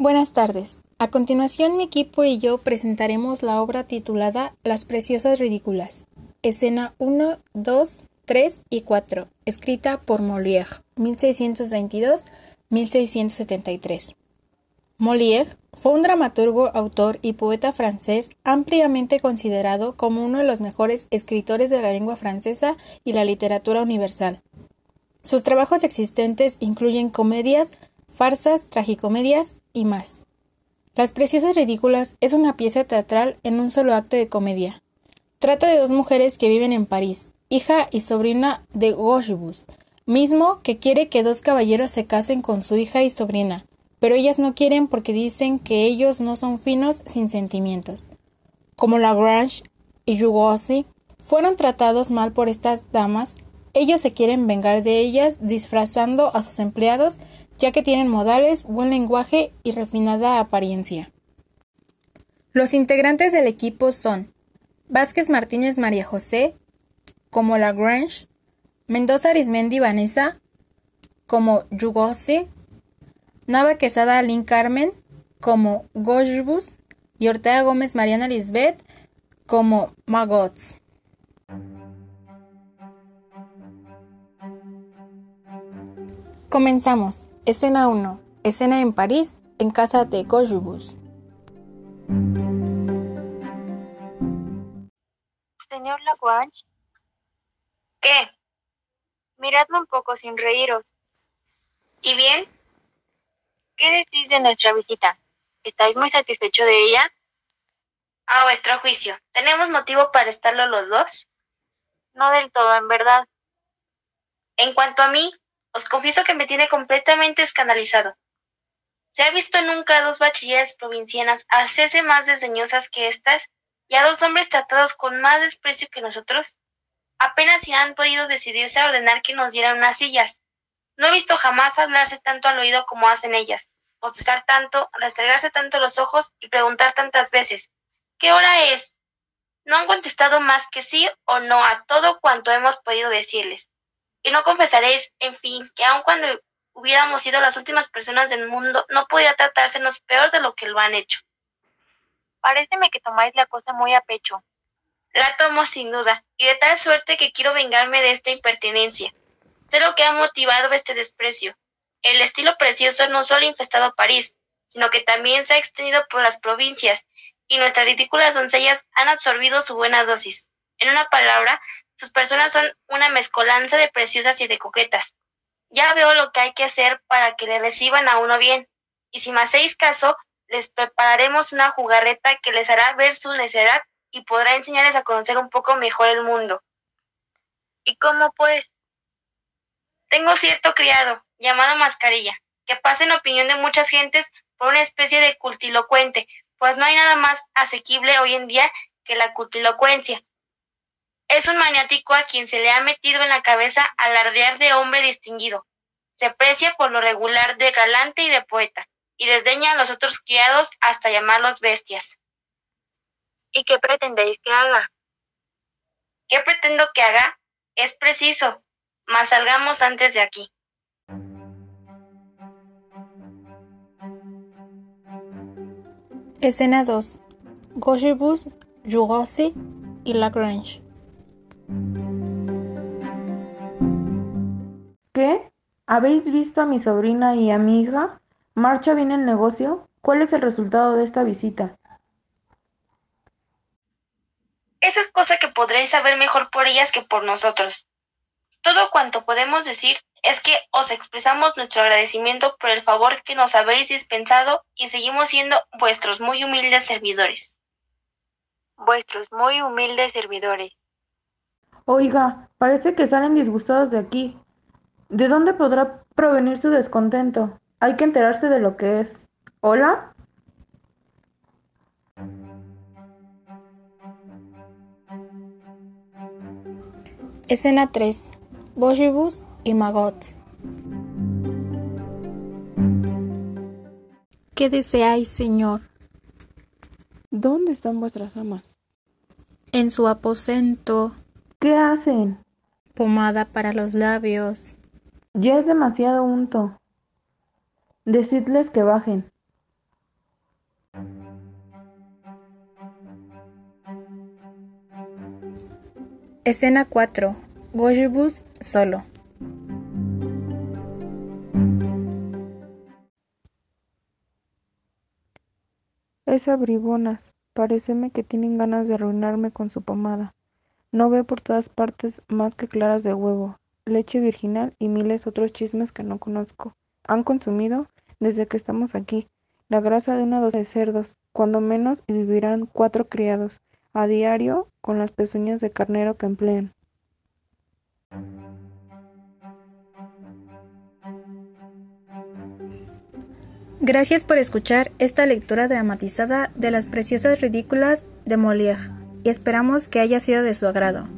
Buenas tardes. A continuación mi equipo y yo presentaremos la obra titulada Las Preciosas Ridículas. Escena 1, 2, 3 y 4, escrita por Molière, 1622-1673. Molière fue un dramaturgo, autor y poeta francés ampliamente considerado como uno de los mejores escritores de la lengua francesa y la literatura universal. Sus trabajos existentes incluyen comedias, farsas, tragicomedias y más. Las Preciosas Ridículas es una pieza teatral en un solo acto de comedia. Trata de dos mujeres que viven en París, hija y sobrina de Gauchebus, mismo que quiere que dos caballeros se casen con su hija y sobrina, pero ellas no quieren porque dicen que ellos no son finos sin sentimientos. Como Lagrange y Jugosi fueron tratados mal por estas damas, ellos se quieren vengar de ellas disfrazando a sus empleados ya que tienen modales, buen lenguaje y refinada apariencia. Los integrantes del equipo son Vázquez Martínez María José, como Lagrange, Mendoza Arismendi Vanessa, como Yugosi, Nava Quesada Lynn Carmen, como Gojbus, y Ortega Gómez Mariana Lisbeth, como Magots. Comenzamos. Escena 1. Escena en París, en casa de Gojubus. Señor Lagrange. ¿Qué? Miradme un poco sin reíros. ¿Y bien? ¿Qué decís de nuestra visita? ¿Estáis muy satisfecho de ella? A vuestro juicio, ¿tenemos motivo para estarlo los dos? No del todo, en verdad. En cuanto a mí, os confieso que me tiene completamente escandalizado. ¿Se ha visto nunca a dos bachilleres provincianas hacerse más desdeñosas que estas y a dos hombres tratados con más desprecio que nosotros? Apenas si han podido decidirse a ordenar que nos dieran unas sillas. No he visto jamás hablarse tanto al oído como hacen ellas, bostezar tanto, restregarse tanto los ojos y preguntar tantas veces ¿Qué hora es? No han contestado más que sí o no a todo cuanto hemos podido decirles. Y no confesaréis, en fin, que aun cuando hubiéramos sido las últimas personas del mundo, no podía tratársenos peor de lo que lo han hecho. Paréceme que tomáis la cosa muy a pecho. La tomo sin duda, y de tal suerte que quiero vengarme de esta impertinencia. Sé lo que ha motivado este desprecio. El estilo precioso no solo ha infestado París, sino que también se ha extendido por las provincias, y nuestras ridículas doncellas han absorbido su buena dosis. En una palabra, sus personas son una mezcolanza de preciosas y de coquetas. Ya veo lo que hay que hacer para que le reciban a uno bien. Y si me hacéis caso, les prepararemos una jugarreta que les hará ver su necedad y podrá enseñarles a conocer un poco mejor el mundo. ¿Y cómo pues? Tengo cierto criado, llamado Mascarilla, que pasa en opinión de muchas gentes por una especie de cultilocuente, pues no hay nada más asequible hoy en día que la cultilocuencia. Es un maniático a quien se le ha metido en la cabeza alardear de hombre distinguido. Se precia por lo regular de galante y de poeta, y desdeña a los otros criados hasta llamarlos bestias. ¿Y qué pretendéis que haga? ¿Qué pretendo que haga? Es preciso, mas salgamos antes de aquí. Escena 2. Gauchebus, Jugosi y Lagrange. ¿Qué? ¿Habéis visto a mi sobrina y a mi hija? ¿Marcha bien el negocio? ¿Cuál es el resultado de esta visita? Esa es cosa que podréis saber mejor por ellas que por nosotros. Todo cuanto podemos decir es que os expresamos nuestro agradecimiento por el favor que nos habéis dispensado y seguimos siendo vuestros muy humildes servidores. Vuestros muy humildes servidores. Oiga, parece que salen disgustados de aquí. ¿De dónde podrá provenir su descontento? Hay que enterarse de lo que es. ¿Hola? Escena 3. Gojibus y Magot. ¿Qué deseáis, señor? ¿Dónde están vuestras amas? En su aposento. ¿Qué hacen? Pomada para los labios. Ya es demasiado unto. Decidles que bajen. Escena 4. Goyebus solo. Esas bribonas, pareceme que tienen ganas de arruinarme con su pomada. No veo por todas partes más que claras de huevo, leche virginal y miles otros chismes que no conozco. Han consumido, desde que estamos aquí, la grasa de una docena cerdos, cuando menos y vivirán cuatro criados, a diario, con las pezuñas de carnero que emplean. Gracias por escuchar esta lectura dramatizada de las preciosas ridículas de Molière y esperamos que haya sido de su agrado.